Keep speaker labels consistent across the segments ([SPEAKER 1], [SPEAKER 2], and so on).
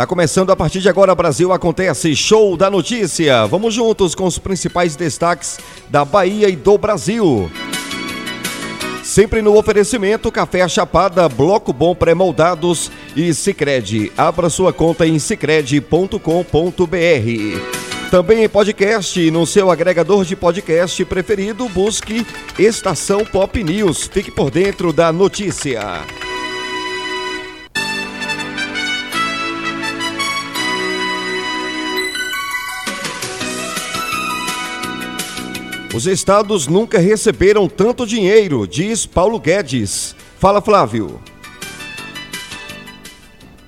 [SPEAKER 1] Tá começando a partir de agora, Brasil Acontece Show da Notícia. Vamos juntos com os principais destaques da Bahia e do Brasil. Sempre no oferecimento, Café Chapada, Bloco Bom Pré-Moldados e Cicred. Abra sua conta em cicred.com.br. Também em podcast, no seu agregador de podcast preferido, busque Estação Pop News. Fique por dentro da notícia. Os estados nunca receberam tanto dinheiro, diz Paulo Guedes. Fala, Flávio.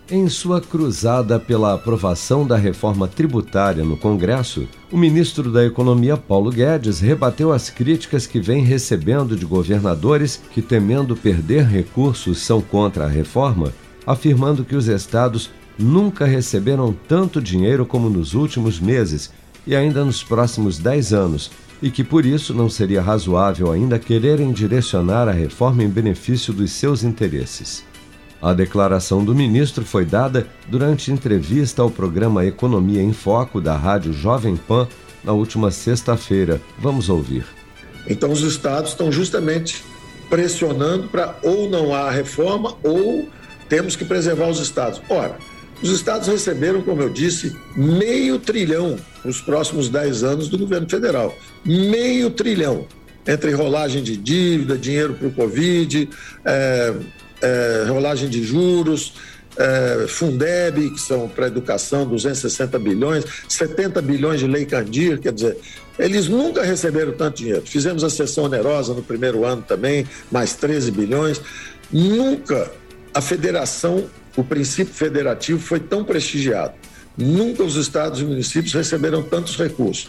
[SPEAKER 2] Em sua cruzada pela aprovação da reforma tributária no Congresso, o ministro da Economia Paulo Guedes rebateu as críticas que vem recebendo de governadores que, temendo perder recursos, são contra a reforma, afirmando que os estados nunca receberam tanto dinheiro como nos últimos meses e ainda nos próximos 10 anos, e que por isso não seria razoável ainda quererem direcionar a reforma em benefício dos seus interesses. A declaração do ministro foi dada durante entrevista ao programa Economia em Foco da Rádio Jovem Pan na última sexta-feira. Vamos ouvir.
[SPEAKER 3] Então, os estados estão justamente pressionando para ou não há reforma ou temos que preservar os estados. Ora, os estados receberam, como eu disse, meio trilhão nos próximos 10 anos do governo federal. Meio trilhão. Entre rolagem de dívida, dinheiro para o Covid, é, é, rolagem de juros, é, Fundeb, que são para educação, 260 bilhões, 70 bilhões de lei Candir, quer dizer, eles nunca receberam tanto dinheiro. Fizemos a sessão onerosa no primeiro ano também, mais 13 bilhões. Nunca a federação o princípio federativo foi tão prestigiado. Nunca os estados e municípios receberam tantos recursos.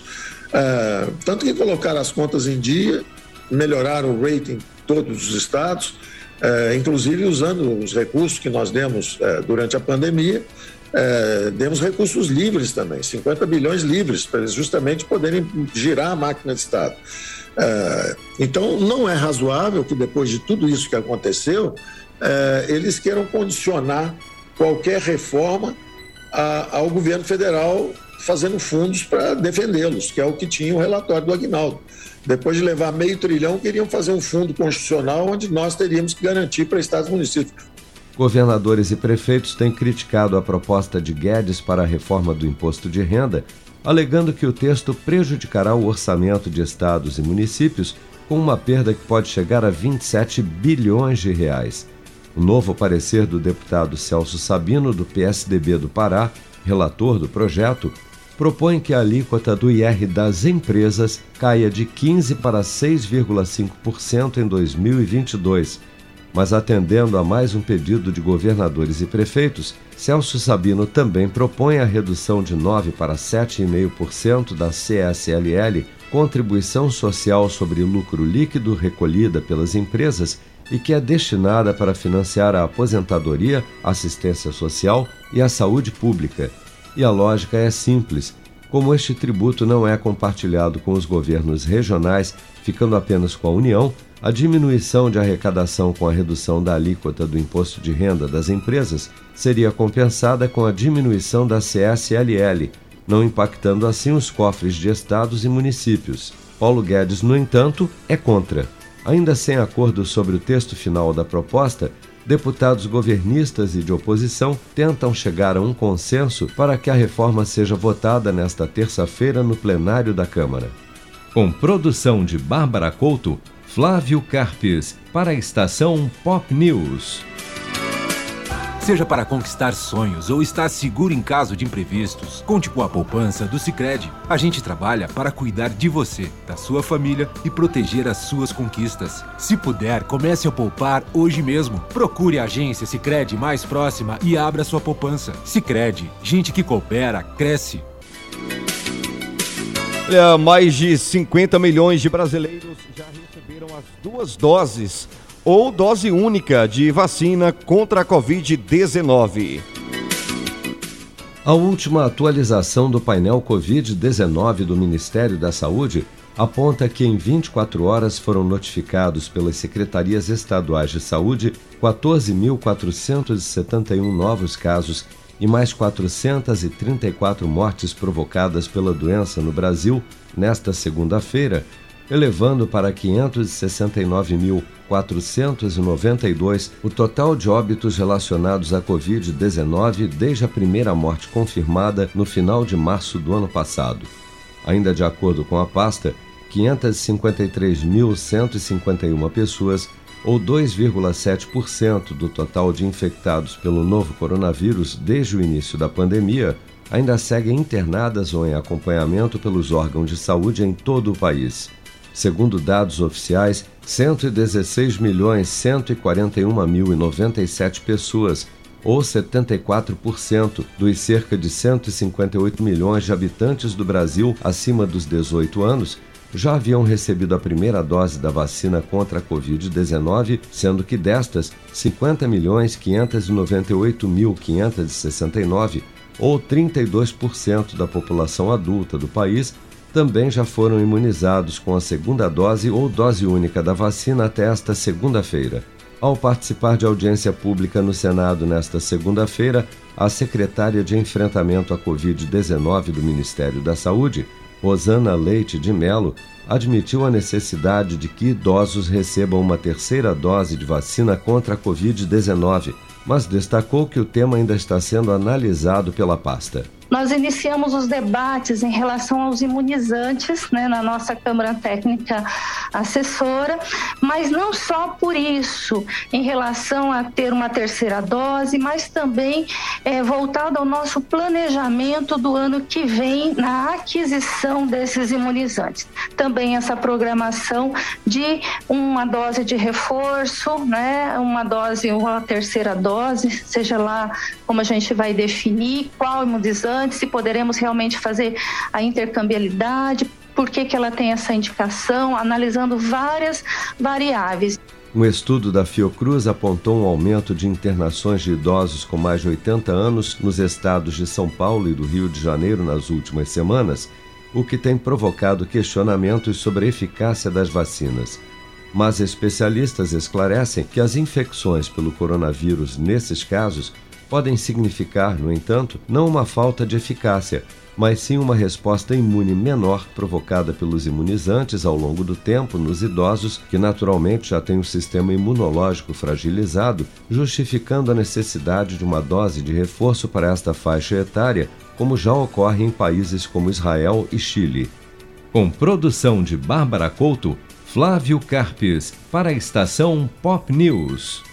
[SPEAKER 3] É, tanto que colocaram as contas em dia, melhoraram o rating todos os estados, é, inclusive usando os recursos que nós demos é, durante a pandemia, demos recursos livres também, 50 bilhões livres, para eles justamente poderem girar a máquina de Estado. Então, não é razoável que depois de tudo isso que aconteceu, é, eles queiram condicionar qualquer reforma a, ao governo federal fazendo fundos para defendê-los, que é o que tinha o relatório do Agnaldo. Depois de levar meio trilhão, queriam fazer um fundo constitucional onde nós teríamos que garantir para estados e municípios.
[SPEAKER 2] Governadores e prefeitos têm criticado a proposta de Guedes para a reforma do imposto de renda, alegando que o texto prejudicará o orçamento de estados e municípios com uma perda que pode chegar a 27 bilhões de reais. O novo parecer do deputado Celso Sabino, do PSDB do Pará, relator do projeto, propõe que a alíquota do IR das empresas caia de 15% para 6,5% em 2022. Mas atendendo a mais um pedido de governadores e prefeitos, Celso Sabino também propõe a redução de 9% para 7,5% da CSLL, Contribuição Social sobre Lucro Líquido recolhida pelas empresas, e que é destinada para financiar a aposentadoria, assistência social e a saúde pública. E a lógica é simples. Como este tributo não é compartilhado com os governos regionais, ficando apenas com a União, a diminuição de arrecadação com a redução da alíquota do imposto de renda das empresas seria compensada com a diminuição da CSLL, não impactando assim os cofres de estados e municípios. Paulo Guedes, no entanto, é contra. Ainda sem acordo sobre o texto final da proposta, deputados governistas e de oposição tentam chegar a um consenso para que a reforma seja votada nesta terça-feira no plenário da Câmara. Com produção de Bárbara Couto, Flávio Carpes, para a estação Pop News.
[SPEAKER 4] Seja para conquistar sonhos ou estar seguro em caso de imprevistos, conte com a poupança do Sicredi. A gente trabalha para cuidar de você, da sua família e proteger as suas conquistas. Se puder, comece a poupar hoje mesmo. Procure a agência Sicredi mais próxima e abra sua poupança. Sicredi, gente que coopera cresce.
[SPEAKER 1] Olha, mais de 50 milhões de brasileiros já receberam as duas doses ou dose única de vacina contra a Covid-19.
[SPEAKER 2] A última atualização do painel Covid-19 do Ministério da Saúde aponta que em 24 horas foram notificados pelas secretarias estaduais de saúde 14.471 novos casos e mais 434 mortes provocadas pela doença no Brasil nesta segunda-feira, elevando para 569.492 o total de óbitos relacionados à Covid-19 desde a primeira morte confirmada no final de março do ano passado. Ainda de acordo com a pasta, 553.151 pessoas, ou 2,7% do total de infectados pelo novo coronavírus desde o início da pandemia, ainda seguem internadas ou em acompanhamento pelos órgãos de saúde em todo o país. Segundo dados oficiais, 116.141.097 pessoas, ou 74% dos cerca de 158 milhões de habitantes do Brasil acima dos 18 anos, já haviam recebido a primeira dose da vacina contra a Covid-19, sendo que destas, 50.598.569, ou 32% da população adulta do país, também já foram imunizados com a segunda dose ou dose única da vacina até esta segunda-feira. Ao participar de audiência pública no Senado nesta segunda-feira, a secretária de Enfrentamento à Covid-19 do Ministério da Saúde, Rosana Leite de Melo, admitiu a necessidade de que idosos recebam uma terceira dose de vacina contra a Covid-19, mas destacou que o tema ainda está sendo analisado pela pasta.
[SPEAKER 5] Nós iniciamos os debates em relação aos imunizantes né, na nossa Câmara Técnica Assessora, mas não só por isso, em relação a ter uma terceira dose, mas também é, voltado ao nosso planejamento do ano que vem na aquisição desses imunizantes. Também essa programação de uma dose de reforço, né, uma dose, uma terceira dose, seja lá como a gente vai definir qual imunizante se poderemos realmente fazer a intercambiabilidade, por que, que ela tem essa indicação, analisando várias variáveis.
[SPEAKER 2] Um estudo da Fiocruz apontou um aumento de internações de idosos com mais de 80 anos nos estados de São Paulo e do Rio de Janeiro nas últimas semanas, o que tem provocado questionamentos sobre a eficácia das vacinas. Mas especialistas esclarecem que as infecções pelo coronavírus nesses casos podem significar, no entanto, não uma falta de eficácia, mas sim uma resposta imune menor provocada pelos imunizantes ao longo do tempo nos idosos, que naturalmente já têm o sistema imunológico fragilizado, justificando a necessidade de uma dose de reforço para esta faixa etária, como já ocorre em países como Israel e Chile. Com produção de Bárbara Couto, Flávio Carpes, para a estação Pop News.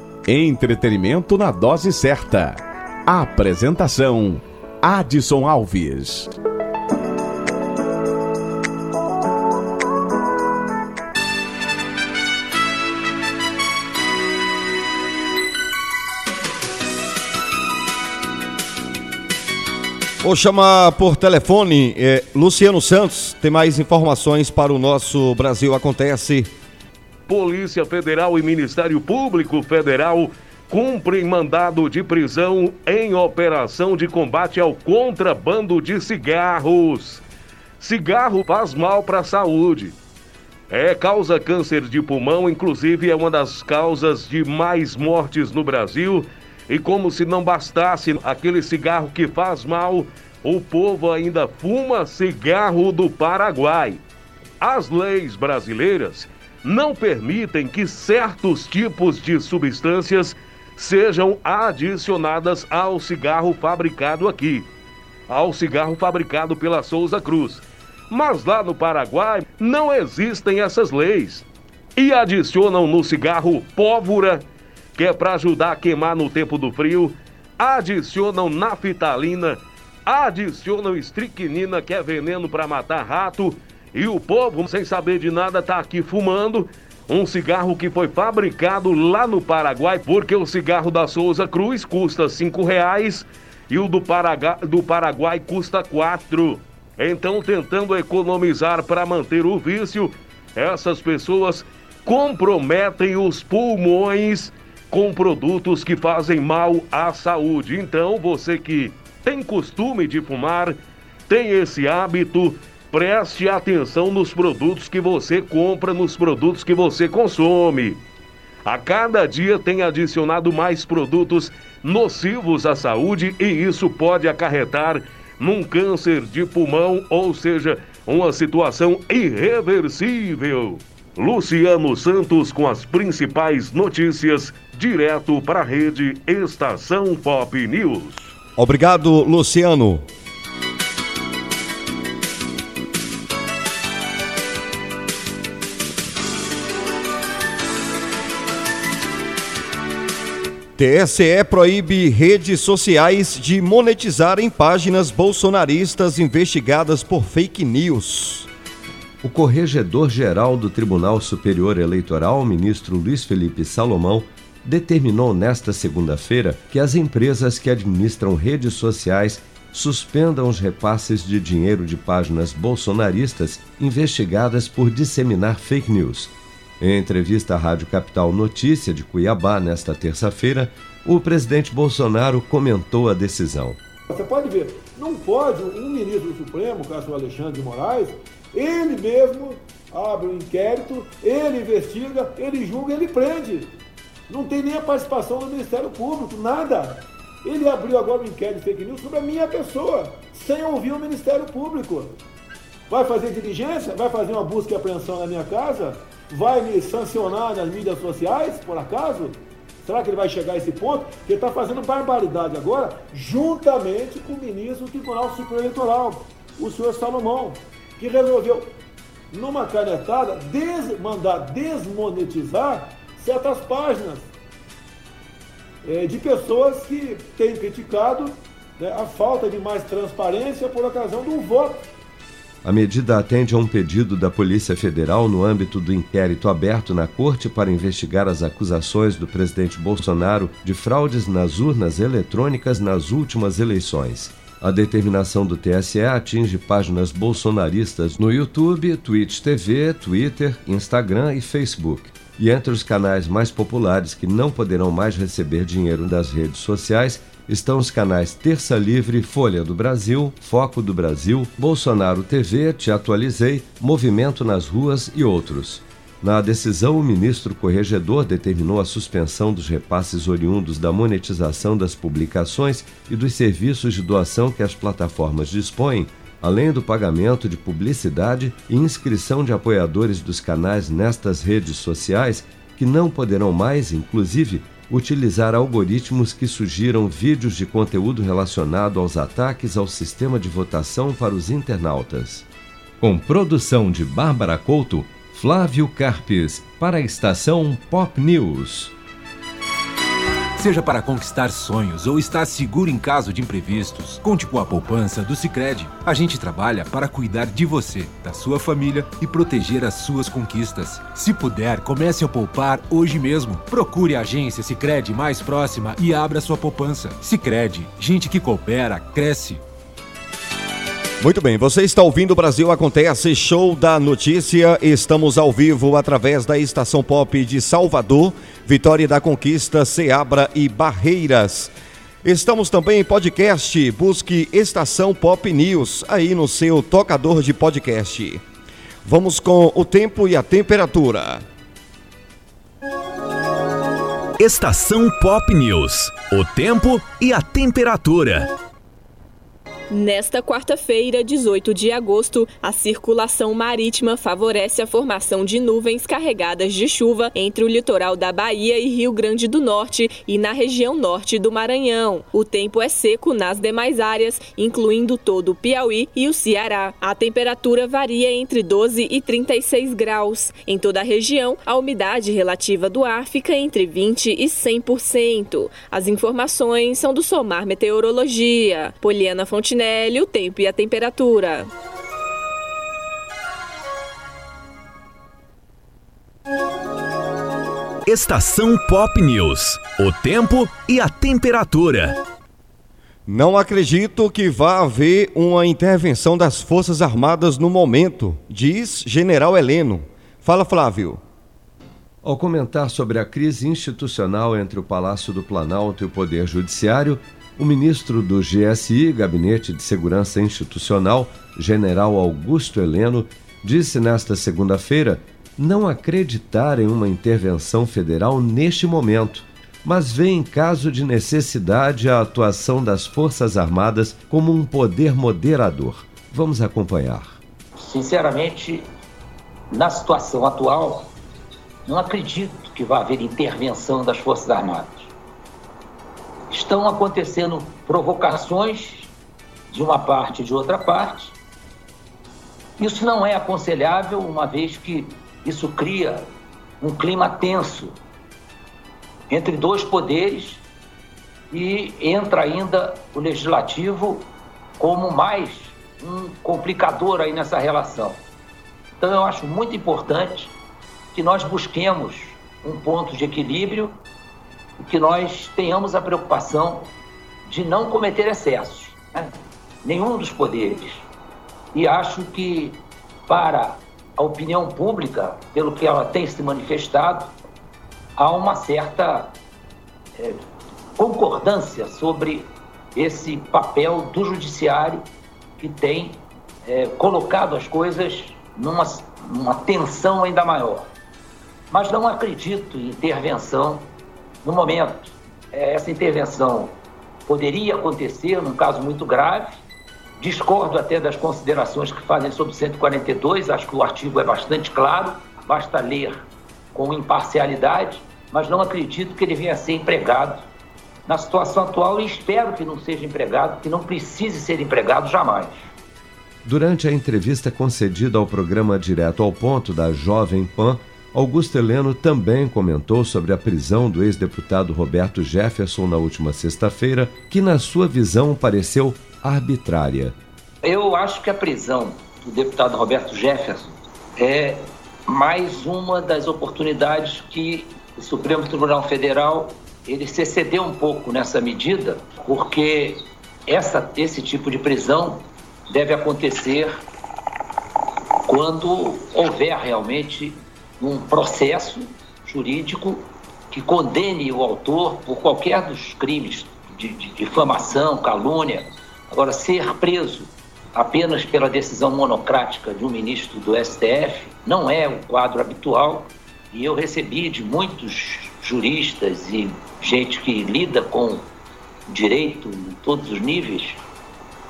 [SPEAKER 6] Entretenimento na dose certa. Apresentação: Adson Alves.
[SPEAKER 1] Vou chamar por telefone é, Luciano Santos. Tem mais informações para o nosso Brasil Acontece
[SPEAKER 7] Polícia Federal e Ministério Público Federal cumprem mandado de prisão em operação de combate ao contrabando de cigarros. Cigarro faz mal para a saúde. É causa câncer de pulmão, inclusive é uma das causas de mais mortes no Brasil E como se não bastasse aquele cigarro que faz mal, o povo ainda fuma cigarro do Paraguai. As leis brasileiras não permitem que certos tipos de substâncias sejam adicionadas ao cigarro fabricado aqui, ao cigarro fabricado pela Souza Cruz. Mas lá no Paraguai não existem essas leis. E adicionam no cigarro pólvora, que é para ajudar a queimar no tempo do frio, adicionam naftalina, adicionam estricnina, que é veneno para matar rato, e o povo, sem saber de nada, está aqui fumando um cigarro que foi fabricado lá no Paraguai, porque o cigarro da Souza Cruz custa cinco reais e o do, Paraguai, do Paraguai custa quatro. Então, tentando economizar para manter o vício, essas pessoas comprometem os pulmões com produtos que fazem mal à saúde. Então, você que tem costume de fumar, tem esse hábito, Preste atenção nos produtos que você compra, nos produtos que você consome. A cada dia tem adicionado mais produtos nocivos à saúde e isso pode acarretar num câncer de pulmão, ou seja, uma situação irreversível. Luciano Santos com as principais notícias, direto para a rede Estação Pop News.
[SPEAKER 1] Obrigado, Luciano. TSE proíbe redes sociais de monetizarem páginas bolsonaristas investigadas por fake news.
[SPEAKER 2] O corregedor-geral do Tribunal Superior Eleitoral, ministro Luiz Felipe Salomão, determinou nesta segunda-feira que as empresas que administram redes sociais suspendam os repasses de dinheiro de páginas bolsonaristas investigadas por disseminar fake news em entrevista à Rádio Capital Notícia de Cuiabá nesta terça-feira, o presidente Bolsonaro comentou a decisão.
[SPEAKER 8] Você pode ver, não pode um ministro do Supremo, caso Alexandre de Moraes, ele mesmo abre um inquérito, ele investiga, ele julga, ele prende. Não tem nem a participação do Ministério Público, nada. Ele abriu agora um inquérito fake news sobre a minha pessoa, sem ouvir o Ministério Público. Vai fazer diligência? Vai fazer uma busca e apreensão na minha casa? Vai me sancionar nas mídias sociais, por acaso? Será que ele vai chegar a esse ponto? Que está fazendo barbaridade agora, juntamente com o ministro do Tribunal Superior Eleitoral, o senhor Salomão, que resolveu, numa canetada, des mandar desmonetizar certas páginas é, de pessoas que têm criticado né, a falta de mais transparência por ocasião do voto
[SPEAKER 2] a medida atende a um pedido da Polícia Federal no âmbito do inquérito aberto na Corte para investigar as acusações do presidente Bolsonaro de fraudes nas urnas eletrônicas nas últimas eleições. A determinação do TSE atinge páginas bolsonaristas no YouTube, Twitch TV, Twitter, Instagram e Facebook. E entre os canais mais populares que não poderão mais receber dinheiro das redes sociais estão os canais Terça Livre, Folha do Brasil, Foco do Brasil, Bolsonaro TV, Te Atualizei, Movimento nas Ruas e outros. Na decisão, o ministro corregedor determinou a suspensão dos repasses oriundos da monetização das publicações e dos serviços de doação que as plataformas dispõem, além do pagamento de publicidade e inscrição de apoiadores dos canais nestas redes sociais, que não poderão mais, inclusive, utilizar algoritmos que sugiram vídeos de conteúdo relacionado aos ataques ao sistema de votação para os internautas. Com produção de Bárbara Couto, Flávio Carpes, para a estação Pop News.
[SPEAKER 4] Seja para conquistar sonhos ou estar seguro em caso de imprevistos, conte com a poupança do Sicredi. A gente trabalha para cuidar de você, da sua família e proteger as suas conquistas. Se puder, comece a poupar hoje mesmo. Procure a agência Sicredi mais próxima e abra sua poupança. Sicredi, gente que coopera cresce.
[SPEAKER 1] Muito bem, você está ouvindo o Brasil Acontece, show da notícia. Estamos ao vivo através da Estação Pop de Salvador, Vitória da Conquista, Ceabra e Barreiras. Estamos também em podcast, busque Estação Pop News aí no seu tocador de podcast. Vamos com o tempo e a temperatura.
[SPEAKER 9] Estação Pop News. o tempo e a temperatura.
[SPEAKER 10] Nesta quarta-feira, 18 de agosto, a circulação marítima favorece a formação de nuvens carregadas de chuva entre o litoral da Bahia e Rio Grande do Norte e na região norte do Maranhão. O tempo é seco nas demais áreas, incluindo todo o Piauí e o Ceará. A temperatura varia entre 12 e 36 graus. Em toda a região, a umidade relativa do ar fica entre 20 e 100%. As informações são do Somar Meteorologia. Poliana Fontenelle o tempo e a temperatura.
[SPEAKER 9] Estação Pop News. O tempo e a temperatura.
[SPEAKER 1] Não acredito que vá haver uma intervenção das Forças Armadas no momento, diz General Heleno. Fala, Flávio.
[SPEAKER 2] Ao comentar sobre a crise institucional entre o Palácio do Planalto e o Poder Judiciário, o ministro do GSI, Gabinete de Segurança Institucional, General Augusto Heleno, disse nesta segunda-feira não acreditar em uma intervenção federal neste momento, mas vê em caso de necessidade a atuação das Forças Armadas como um poder moderador. Vamos acompanhar.
[SPEAKER 11] Sinceramente, na situação atual, não acredito que vá haver intervenção das Forças Armadas estão acontecendo provocações de uma parte e de outra parte. Isso não é aconselhável, uma vez que isso cria um clima tenso entre dois poderes e entra ainda o legislativo como mais um complicador aí nessa relação. Então eu acho muito importante que nós busquemos um ponto de equilíbrio que nós tenhamos a preocupação de não cometer excessos, né? nenhum dos poderes. E acho que, para a opinião pública, pelo que ela tem se manifestado, há uma certa é, concordância sobre esse papel do judiciário que tem é, colocado as coisas numa, numa tensão ainda maior. Mas não acredito em intervenção no momento, é, essa intervenção poderia acontecer num caso muito grave. Discordo até das considerações que fazem sobre 142, acho que o artigo é bastante claro, basta ler com imparcialidade, mas não acredito que ele venha a ser empregado na situação atual e espero que não seja empregado, que não precise ser empregado jamais.
[SPEAKER 2] Durante a entrevista concedida ao programa Direto ao Ponto da Jovem Pan, Augusto Heleno também comentou sobre a prisão do ex-deputado Roberto Jefferson na última sexta-feira, que, na sua visão, pareceu arbitrária.
[SPEAKER 11] Eu acho que a prisão do deputado Roberto Jefferson é mais uma das oportunidades que o Supremo Tribunal Federal ele se excedeu um pouco nessa medida, porque essa, esse tipo de prisão deve acontecer quando houver realmente um processo jurídico que condene o autor por qualquer dos crimes de, de difamação, calúnia. Agora, ser preso apenas pela decisão monocrática de um ministro do STF não é o quadro habitual e eu recebi de muitos juristas e gente que lida com direito em todos os níveis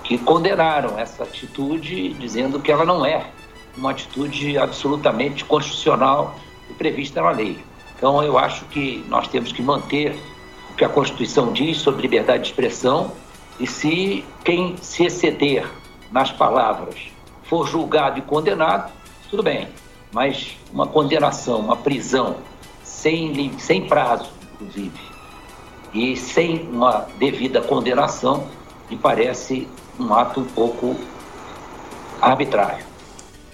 [SPEAKER 11] que condenaram essa atitude dizendo que ela não é uma atitude absolutamente constitucional e prevista na lei. Então, eu acho que nós temos que manter o que a Constituição diz sobre liberdade de expressão e se quem se exceder nas palavras for julgado e condenado, tudo bem. Mas uma condenação, uma prisão sem, sem prazo, inclusive, e sem uma devida condenação, me parece um ato um pouco arbitrário.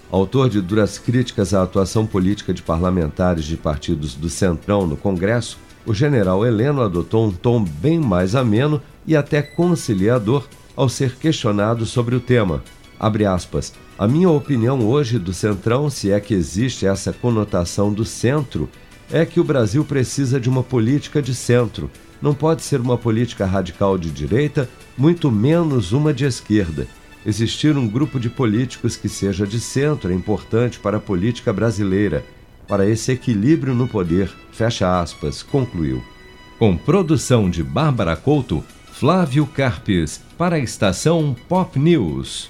[SPEAKER 2] Autor de duras críticas à atuação política de parlamentares de partidos do Centrão no Congresso, o general Heleno adotou um tom bem mais ameno e até conciliador ao ser questionado sobre o tema. Aspas. A minha opinião hoje do Centrão, se é que existe essa conotação do centro, é que o Brasil precisa de uma política de centro. Não pode ser uma política radical de direita, muito menos uma de esquerda. Existir um grupo de políticos que seja de centro é importante para a política brasileira, para esse equilíbrio no poder, fecha aspas, concluiu. Com produção de Bárbara Couto, Flávio Carpes, para a estação Pop News.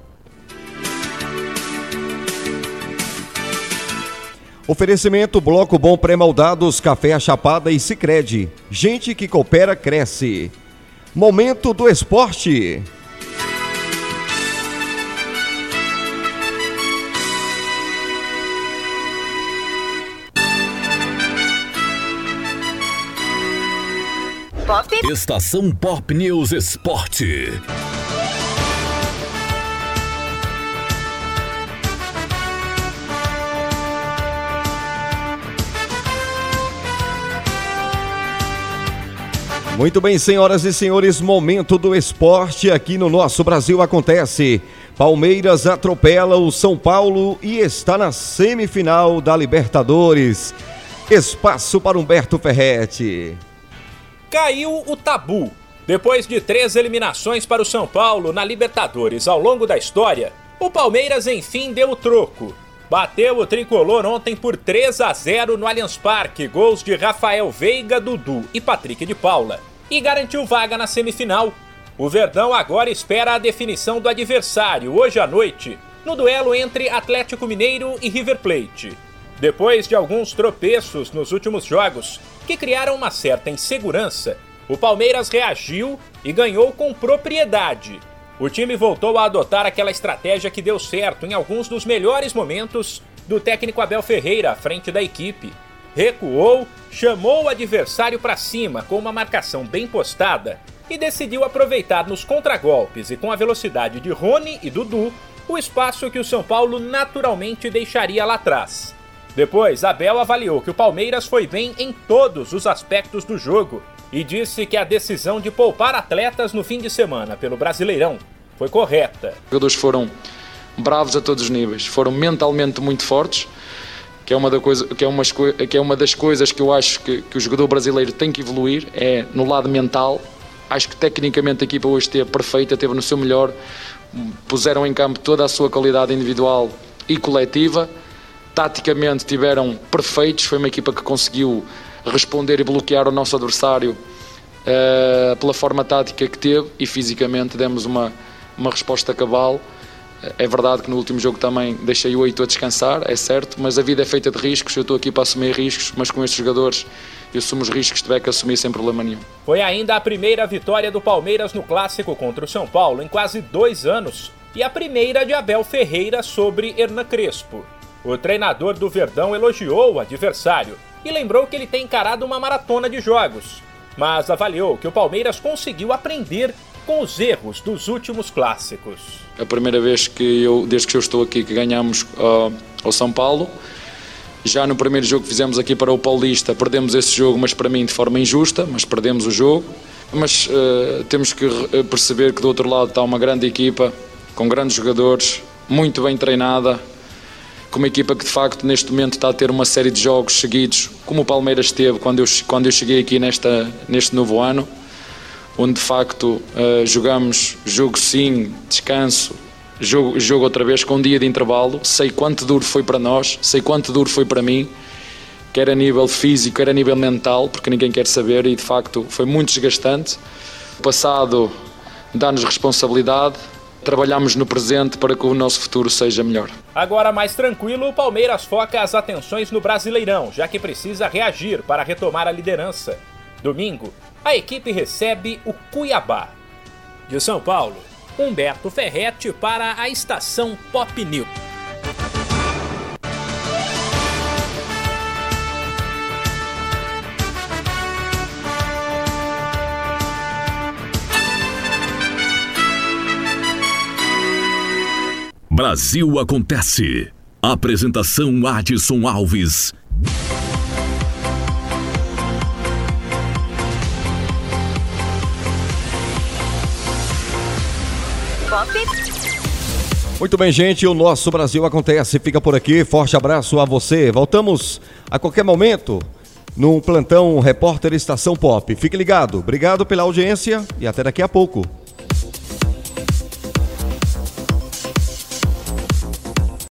[SPEAKER 1] Oferecimento Bloco Bom Pré-Maldados, Café Chapada e Sicredi. Gente que coopera cresce. Momento do esporte.
[SPEAKER 6] Pop. Estação Pop News Esporte.
[SPEAKER 1] Muito bem, senhoras e senhores, momento do esporte aqui no nosso Brasil acontece. Palmeiras atropela o São Paulo e está na semifinal da Libertadores. Espaço para Humberto Ferretti.
[SPEAKER 12] Caiu o tabu. Depois de três eliminações para o São Paulo na Libertadores ao longo da história, o Palmeiras enfim deu o troco. Bateu o tricolor ontem por 3 a 0 no Allianz Parque, gols de Rafael Veiga, Dudu e Patrick de Paula e garantiu vaga na semifinal. O Verdão agora espera a definição do adversário hoje à noite, no duelo entre Atlético Mineiro e River Plate. Depois de alguns tropeços nos últimos jogos, que criaram uma certa insegurança, o Palmeiras reagiu e ganhou com propriedade. O time voltou a adotar aquela estratégia que deu certo em alguns dos melhores momentos do técnico Abel Ferreira à frente da equipe recuou, chamou o adversário para cima com uma marcação bem postada e decidiu aproveitar nos contragolpes e com a velocidade de Rony e Dudu o espaço que o São Paulo naturalmente deixaria lá atrás. Depois, Abel avaliou que o Palmeiras foi bem em todos os aspectos do jogo e disse que a decisão de poupar atletas no fim de semana pelo Brasileirão foi correta.
[SPEAKER 13] Os jogadores foram bravos a todos os níveis, foram mentalmente muito fortes que é uma, da coisa, que é uma, que é uma das coisas que eu acho que, que o jogador brasileiro tem que evoluir, é no lado mental. Acho que tecnicamente a equipa hoje esteve perfeita, esteve no seu melhor, puseram em campo toda a sua qualidade individual e coletiva. Taticamente tiveram perfeitos, foi uma equipa que conseguiu responder e bloquear o nosso adversário uh, pela forma tática que teve e fisicamente demos uma, uma resposta cabal. É verdade que no último jogo também deixei o 8 a descansar, é certo, mas a vida é feita de riscos, eu estou aqui para assumir riscos, mas com estes jogadores eu assumo os riscos que tiver que assumir sem problema nenhum.
[SPEAKER 12] Foi ainda a primeira vitória do Palmeiras no clássico contra o São Paulo em quase dois anos e a primeira de Abel Ferreira sobre Hernan Crespo. O treinador do Verdão elogiou o adversário e lembrou que ele tem encarado uma maratona de jogos, mas avaliou que o Palmeiras conseguiu aprender com os erros dos últimos clássicos.
[SPEAKER 13] A primeira vez que eu, desde que eu estou aqui, que ganhamos uh, ao São Paulo. Já no primeiro jogo que fizemos aqui para o Paulista, perdemos esse jogo, mas para mim de forma injusta, mas perdemos o jogo. Mas uh, temos que perceber que do outro lado está uma grande equipa, com grandes jogadores, muito bem treinada, com uma equipa que de facto neste momento está a ter uma série de jogos seguidos, como o Palmeiras teve quando eu, quando eu cheguei aqui nesta, neste novo ano onde de facto uh, jogamos jogo sim, descanso, jogo, jogo outra vez com um dia de intervalo. Sei quanto duro foi para nós, sei quanto duro foi para mim, quer a nível físico, quer a nível mental, porque ninguém quer saber e de facto foi muito desgastante. O passado dá-nos responsabilidade, trabalhamos no presente para que o nosso futuro seja melhor.
[SPEAKER 12] Agora mais tranquilo, o Palmeiras foca as atenções no Brasileirão, já que precisa reagir para retomar a liderança. Domingo, a equipe recebe o Cuiabá. De São Paulo, Humberto Ferretti para a estação Pop News.
[SPEAKER 6] Brasil acontece. Apresentação Adson Alves.
[SPEAKER 1] Muito bem, gente, o nosso Brasil acontece. Fica por aqui. Forte abraço a você. Voltamos a qualquer momento num plantão Repórter Estação Pop. Fique ligado. Obrigado pela audiência e até daqui a pouco.